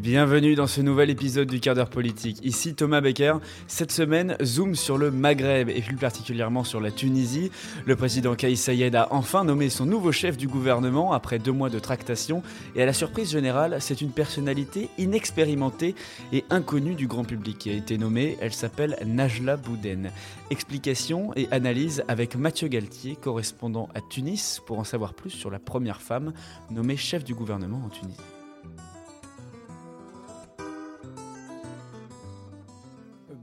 Bienvenue dans ce nouvel épisode du quart d'heure politique. Ici Thomas Becker. Cette semaine, zoom sur le Maghreb et plus particulièrement sur la Tunisie. Le président Kais Sayed a enfin nommé son nouveau chef du gouvernement après deux mois de tractation. Et à la surprise générale, c'est une personnalité inexpérimentée et inconnue du grand public qui a été nommée. Elle s'appelle Najla Bouden. Explication et analyse avec Mathieu Galtier, correspondant à Tunis, pour en savoir plus sur la première femme nommée chef du gouvernement en Tunisie.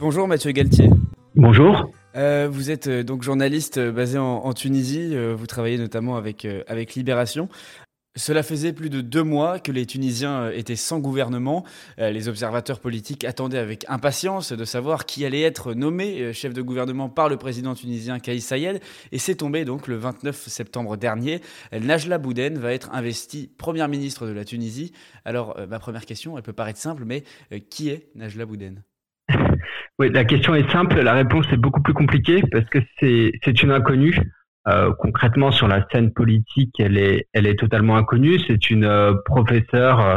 Bonjour Mathieu Galtier. Bonjour. Euh, vous êtes euh, donc journaliste euh, basé en, Tunisie. vous travaillez notamment avec, avec Libération. Cela faisait plus de deux mois que les Tunisiens étaient sans gouvernement. Les observateurs politiques attendaient avec impatience de savoir qui allait être nommé chef de gouvernement par le président tunisien Kais Sayed. Et c'est tombé donc le 29 septembre dernier. Najla Bouden va être investie première ministre de la Tunisie. Alors, ma première question, elle peut paraître simple, mais qui est Najla Bouden oui, la question est simple, la réponse est beaucoup plus compliquée parce que c'est une inconnue. Euh, concrètement, sur la scène politique, elle est elle est totalement inconnue. C'est une euh, professeure euh,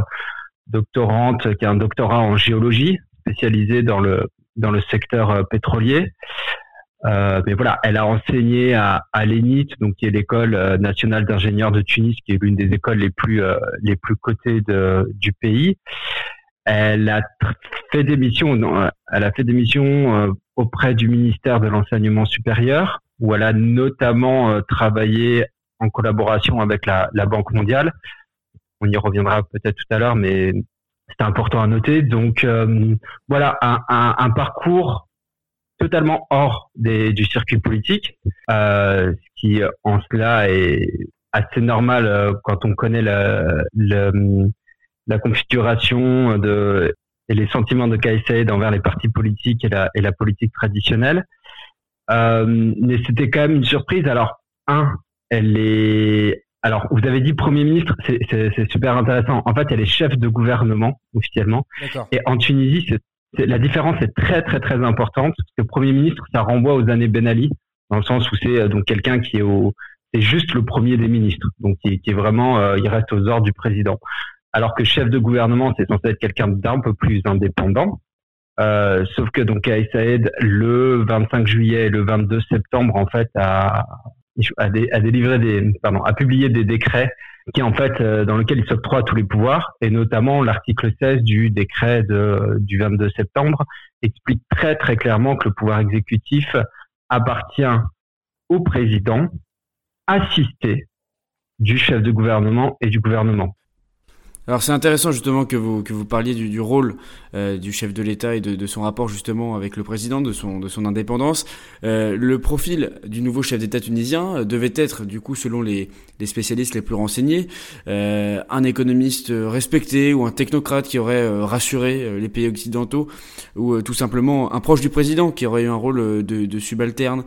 doctorante qui a un doctorat en géologie, spécialisée dans le dans le secteur pétrolier. mais voilà, elle a enseigné à, à l'ENIT, donc qui est l'école nationale d'ingénieurs de Tunis, qui est l'une des écoles les plus les plus cotées de, du pays. Elle a fait des missions, elle a fait des missions euh, auprès du ministère de l'enseignement supérieur, où elle a notamment euh, travaillé en collaboration avec la, Banque mondiale. On y reviendra peut-être tout à l'heure, mais c'est important à noter. Donc euh, voilà, un, parcours totalement hors du circuit politique, ce qui en cela est assez normal quand on connaît le la configuration de, et les sentiments de KSAID envers les partis politiques et la, et la politique traditionnelle. Euh, mais c'était quand même une surprise. Alors, un, elle est. Alors, vous avez dit Premier ministre, c'est super intéressant. En fait, elle est chef de gouvernement officiellement. Et en Tunisie, c'est la différence est très très très importante parce que Premier ministre, ça renvoie aux années Ben Ali, dans le sens où c'est euh, donc quelqu'un qui est au, c'est juste le premier des ministres, donc qui, qui est vraiment, euh, il reste aux ordres du président alors que chef de gouvernement, c'est censé être quelqu'un d'un peu plus indépendant. Euh, sauf que donc Saïd, le 25 juillet et le 22 septembre, en fait, a, délivré des, pardon, a publié des décrets qui, en fait, euh, dans lequel il s'octroie tous les pouvoirs, et notamment l'article 16 du décret du 22 septembre explique très très clairement que le pouvoir exécutif appartient au président, assisté du chef de gouvernement et du gouvernement. Alors c'est intéressant justement que vous, que vous parliez du, du rôle euh, du chef de l'État et de, de, son rapport justement avec le président, de son, de son indépendance. Euh, le profil du nouveau chef d'État tunisien devait être du coup selon les, les spécialistes les plus renseignés euh, un économiste respecté ou un technocrate qui aurait euh, rassuré euh, les pays occidentaux ou tout simplement un proche du président qui aurait eu un rôle de, de subalterne.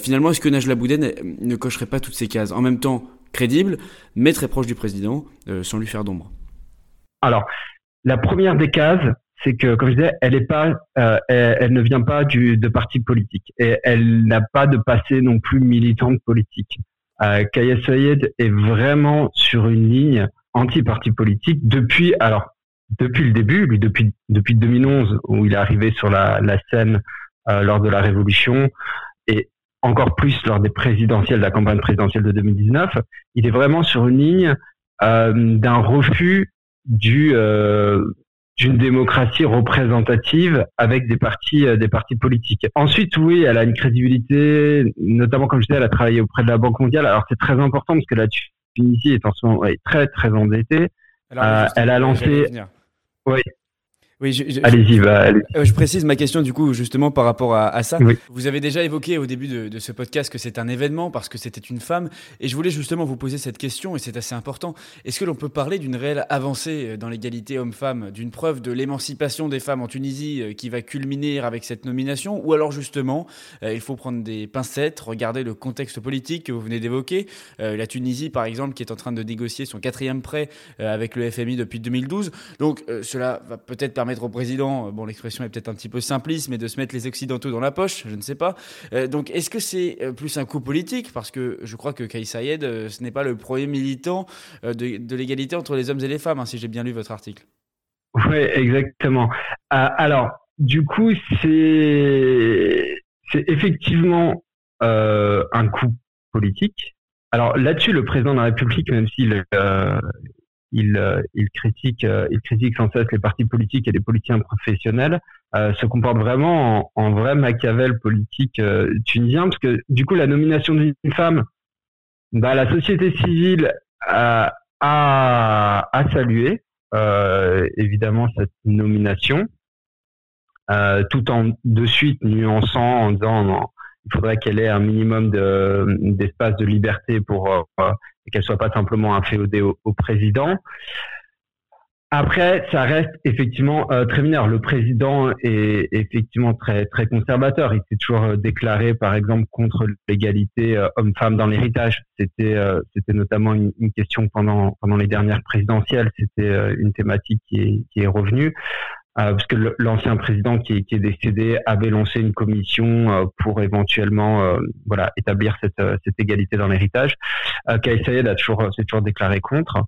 finalement est-ce que Najla Bouden ne cocherait pas toutes ces cases? En même temps crédible mais très proche du président sans lui faire d'ombre alors, la première des cases, c'est que, comme je disais, elle euh, ne vient pas de parti politique et elle n'a pas de passé non plus militante politique. Euh, Kaya Sayed est vraiment sur une ligne anti-parti politique depuis, alors, depuis le début, lui, depuis, depuis 2011, où il est arrivé sur la, la scène euh, lors de la Révolution, et encore plus lors des présidentielles, de la campagne présidentielle de 2019, il est vraiment sur une ligne euh, d'un refus du euh, d'une démocratie représentative avec des partis euh, des partis politiques. Ensuite, oui, elle a une crédibilité, notamment comme je disais, elle a travaillé auprès de la Banque mondiale. Alors c'est très important parce que la Tunisie est en ce moment très très endettée. Euh, elle a lancé. Oui, oui, allez-y, euh, je précise ma question du coup justement par rapport à, ça. Vous avez déjà évoqué au début de, ce podcast que c'est un événement parce que c'était une femme, et je voulais justement vous poser cette question et c'est assez important. Est-ce que l'on peut parler d'une réelle avancée euh, dans l'égalité homme-femme, d'une preuve de l'émancipation des femmes en Tunisie euh, qui va culminer avec cette nomination, ou alors justement il faut prendre des pincettes, regarder le contexte politique que vous venez d'évoquer, la Tunisie par exemple qui est en train de négocier son quatrième prêt avec le FMI depuis 2012, donc cela va peut-être permettre au président, euh, bon l'expression est peut-être un petit peu simpliste, mais de se mettre les Occidentaux dans la poche, je ne sais pas. Euh, donc est-ce que c'est euh, plus un coup politique? Parce que je crois que Kais Sayed, ce n'est pas le premier militant de, l'égalité entre les hommes et les femmes, hein, si j'ai bien lu votre article. Oui, exactement. alors, du coup, c'est effectivement un coup politique. Alors là-dessus, le président de la République, même s'il il, euh, il, critique, euh, il critique sans cesse les partis politiques et les politiciens professionnels, euh, se comporte vraiment en, vrai Machiavel politique tunisien, parce que du coup la nomination d'une femme, bah, la société civile a, a, a salué évidemment cette nomination, tout en de suite nuançant en disant il faudrait qu'elle ait un minimum d'espace de, liberté pour euh, qu'elle soit pas simplement inféodée au, au président. Après, ça reste effectivement euh, très mineur. Le président est effectivement très très conservateur. Il s'est toujours euh, déclaré, par exemple, contre l'égalité euh, homme-femme dans l'héritage. C'était c'était notamment une, une, question pendant pendant les dernières présidentielles. C'était une thématique qui est qui est revenue. Euh, parce que l'ancien président qui, qui, est décédé avait lancé une commission euh, pour éventuellement euh, voilà établir cette, cette égalité dans l'héritage. Euh, Kais Sayed a toujours s'est toujours déclaré contre.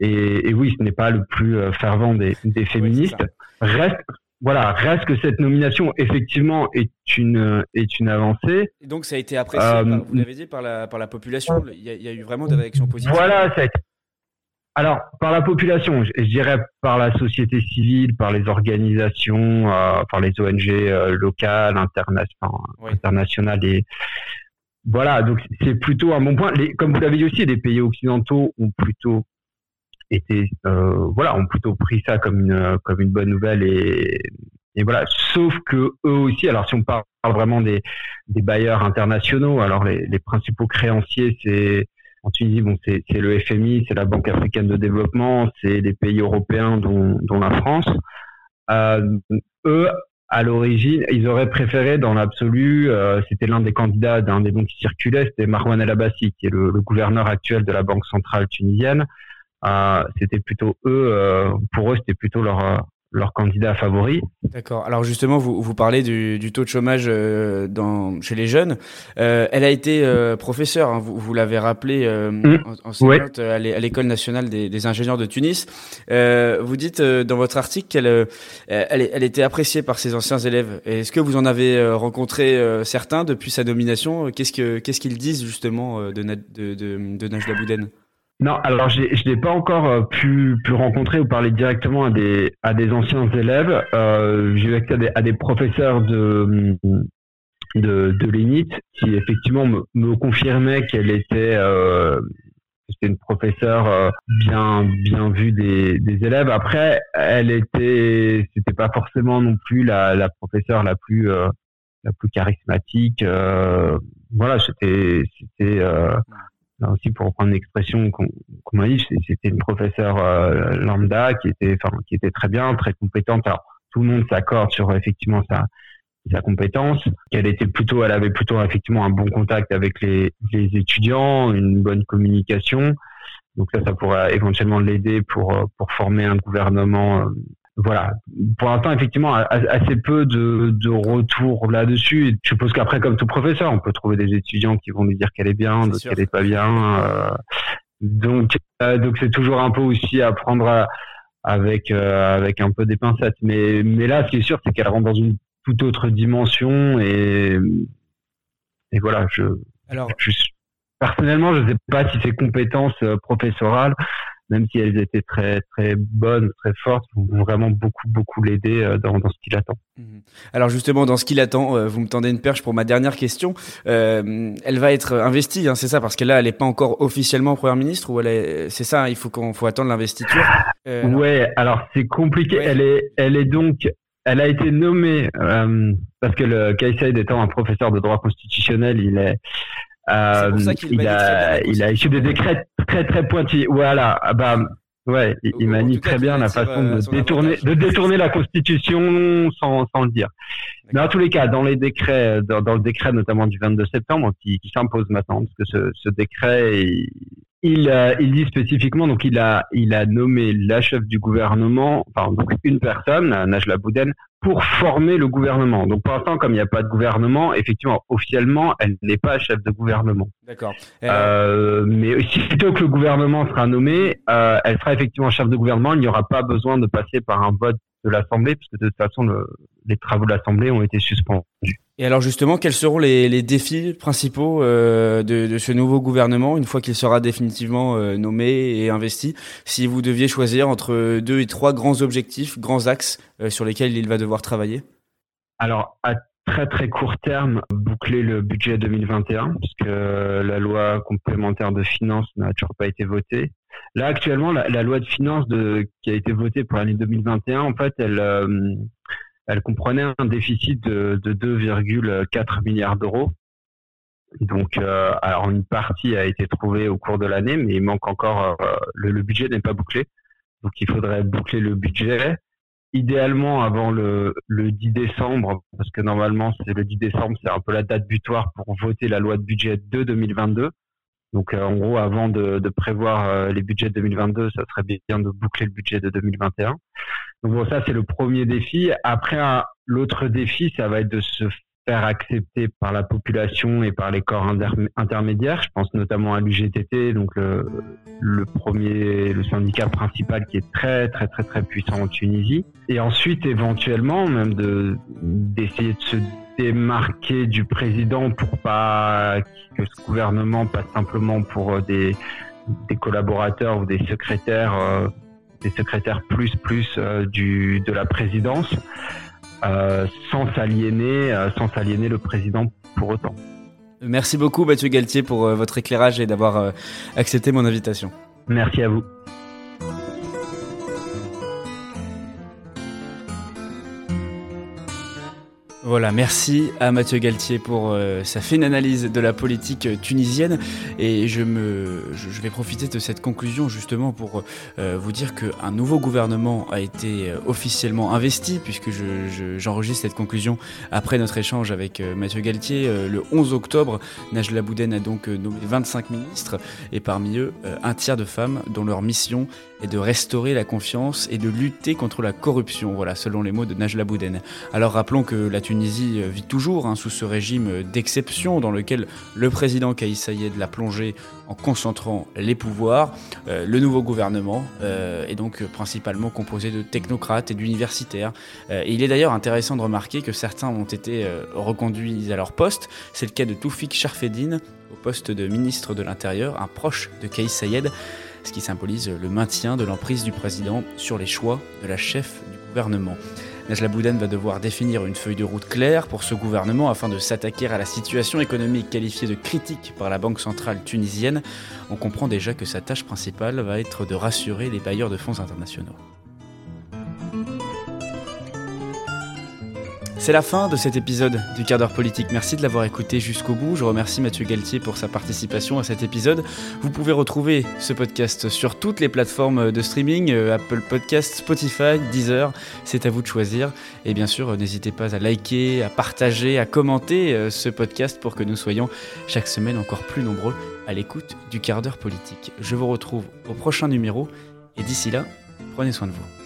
Et, et, oui, ce n'est pas le plus fervent des, des féministes. reste voilà, reste que cette nomination effectivement est une est une avancée. Et donc ça a été apprécié, vous l'avez dit par la par la population. Il y, a, il y, a, eu vraiment des réactions positives. Voilà, ça a été alors, par la population, je, dirais par la société civile, par les organisations, euh, par les ONG euh, locales, internationales et voilà. Donc, c'est plutôt un bon point. Les, comme vous l'avez dit aussi, les pays occidentaux ont plutôt été, euh, voilà, ont plutôt pris ça comme une comme une bonne nouvelle et et voilà. Sauf que eux aussi, alors si on parle vraiment des des bailleurs internationaux, alors les, les principaux créanciers, c'est en Tunisie, c'est le FMI, c'est la Banque africaine de développement, c'est les pays européens, dont, la France. Euh, eux, à l'origine, ils auraient préféré, dans l'absolu, euh, c'était l'un des candidats d'un des noms qui circulait, c'était Marwan El Abbassi, qui est le, gouverneur actuel de la Banque centrale tunisienne. Euh, c'était plutôt eux, pour eux, c'était plutôt leur leur candidat favori. D'accord. Alors justement, vous, vous parlez du, du, taux de chômage euh, dans, chez les jeunes. Euh, elle a été euh, professeure, hein, vous, vous l'avez rappelé, euh, mmh. enseignante à l'École nationale des, des, ingénieurs de Tunis. vous dites dans votre article qu'elle elle, elle, était appréciée par ses anciens élèves. Est-ce que vous en avez rencontré certains depuis sa nomination? Qu'est-ce que qu'est-ce qu'ils disent justement de, de, de, de Najla Bouden non, alors je n'ai pas encore euh, pu, pu rencontrer ou parler directement à des, des anciens élèves. Euh, J'ai eu accès à des, des professeurs de, de, qui effectivement me, confirmaient qu'elle était, euh, une professeure bien bien vue des, élèves. Après, elle était, c'était pas forcément non plus la, professeure la plus la plus charismatique. voilà, c'était pour reprendre une expression qu'on m'a dit, c'était une professeure euh, lambda qui était, enfin, qui était très bien, très compétente. Alors, tout le monde s'accorde sur effectivement sa, compétence, qu'elle était plutôt, elle avait plutôt effectivement un bon contact avec les, les étudiants, une bonne communication. Donc ça, ça pourrait éventuellement l'aider pour pour former un gouvernement euh, voilà. Pour l'instant, effectivement, assez peu de, de retours là-dessus. Je suppose qu'après, comme tout professeur, on peut trouver des étudiants qui vont nous dire qu'elle est bien, d'autres qu'elle est pas bien. Euh, donc, euh, donc c'est toujours un peu aussi à prendre avec euh, avec un peu des pincettes. Mais mais là, ce qui est sûr, c'est qu'elle rentre dans une toute autre dimension et et voilà. Je alors je, personnellement, je ne sais pas si ses compétences professorales même si elles étaient très très bonnes, très fortes, vont vraiment beaucoup beaucoup l'aider euh, dans, dans ce qu'il attend. Mhm. Alors justement, dans ce qu'il attend, euh, vous me tendez une perche pour ma dernière question. Euh, elle va être investie, hein, c'est ça, parce que là, elle n'est pas encore officiellement première ministre ou elle est, c'est ça, il faut qu'on faut attendre l'investiture. Euh, ouais, alors c'est compliqué. Elle est, elle est donc elle a été nommée euh, parce que le Kaïsaïd étant un professeur de droit constitutionnel, il est euh, il, a, il a issu des décrets très très pointillés. Voilà, ah bah ouais, il, il manie très bien la façon de euh, détourner, de détourner la Constitution sans, sans le dire. Mais en tous les cas, dans les décrets, dans, dans le décret notamment du 22 septembre qui, qui s'impose maintenant, parce que ce, ce décret, il, il, euh, il dit spécifiquement, donc il a, il a nommé la chef du gouvernement, enfin donc une personne, Najla Bouden, pour former le gouvernement. Donc pour l'instant, comme il n'y a pas de gouvernement, effectivement, officiellement, elle n'est pas chef de gouvernement. D'accord. Euh, mais plutôt que le gouvernement sera nommé, euh, elle sera effectivement chef de gouvernement. Il n'y aura pas besoin de passer par un vote de l'Assemblée, puisque de toute façon, les travaux de l'Assemblée ont été suspendus. Et alors justement, quels seront les, défis principaux euh, de, ce nouveau gouvernement une fois qu'il sera définitivement euh, nommé et investi Si vous deviez choisir entre deux et trois grands objectifs, grands axes euh, sur lesquels il va devoir travailler? Alors à très très court terme, boucler le budget 2021, puisque la loi complémentaire de finances n'a toujours pas été votée. Là actuellement, la, loi de finances qui a été votée pour l'année 2021, en fait, elle elle comprenait un déficit de, 2,4 milliards d'euros. Donc, euh, alors une partie a été trouvée au cours de l'année, mais il manque encore. Euh, le, budget n'est pas bouclé, donc il faudrait boucler le budget. Idéalement avant le, le 10 décembre, parce que normalement c'est le 10 décembre, c'est un peu la date butoir pour voter la loi de budget de 2022. Donc euh, en gros, avant de, prévoir euh, les budgets de 2022, ça serait bien de boucler le budget de 2021. Donc bon, ça c'est le premier défi. Après, l'autre défi, ça va être de se faire accepter par la population et par les corps intermédiaires. Je pense notamment à l'UGTT, donc le, premier, le syndicat principal qui est très très très très puissant en Tunisie. Et ensuite, éventuellement, même de d'essayer de se démarquer du président pour pas que ce gouvernement passe simplement pour des, des collaborateurs ou des secrétaires, euh, des secrétaires plus plus euh, du de la présidence. Euh, sans s'aliéner, euh, sans s'aliéner le président pour autant. Merci beaucoup Mathieu Galtier pour euh, votre éclairage et d'avoir accepté mon invitation. Merci à vous. Voilà, merci à Mathieu Galtier pour euh, sa fine analyse de la politique tunisienne. Et je, me, je, vais profiter de cette conclusion justement pour euh, vous dire qu'un nouveau gouvernement a été euh, officiellement investi, puisque j'enregistre cette conclusion après notre échange avec Mathieu Galtier. le 11 octobre, Najla Bouden a donc nommé 25 ministres, et parmi eux, un tiers de femmes dont leur mission est de restaurer la confiance et de lutter contre la corruption, voilà, selon les mots de Najla Bouden. Alors rappelons que la Tunisie vit toujours hein, sous ce régime d'exception dans lequel le président Kaïs Saïed l'a plongé en concentrant les pouvoirs. Euh, le nouveau gouvernement euh, est donc principalement composé de technocrates et d'universitaires. Euh, et il est d'ailleurs intéressant de remarquer que certains ont été reconduits à leur poste. C'est le cas de Toufik Sharfeddin au poste de ministre de l'Intérieur, un proche de Kaïs Saïed ce qui symbolise le maintien de l'emprise du président sur les choix de la chef du gouvernement. Najla Bouden va devoir définir une feuille de route claire pour ce gouvernement afin de s'attaquer à la situation économique qualifiée de critique par la Banque centrale tunisienne. On comprend déjà que sa tâche principale va être de rassurer les bailleurs de fonds internationaux. C'est la fin de cet épisode du quart d'heure politique. Merci de l'avoir écouté jusqu'au bout. Je remercie Mathieu Galtier pour sa participation à cet épisode. Vous pouvez retrouver ce podcast sur toutes les plateformes de streaming, euh, Apple Podcast, Spotify, Deezer. C'est à vous de choisir. Et bien sûr, n'hésitez pas à liker, à partager, à commenter euh, ce podcast pour que nous soyons chaque semaine encore plus nombreux à l'écoute du quart d'heure politique. Je vous retrouve au prochain numéro et d'ici là, prenez soin de vous.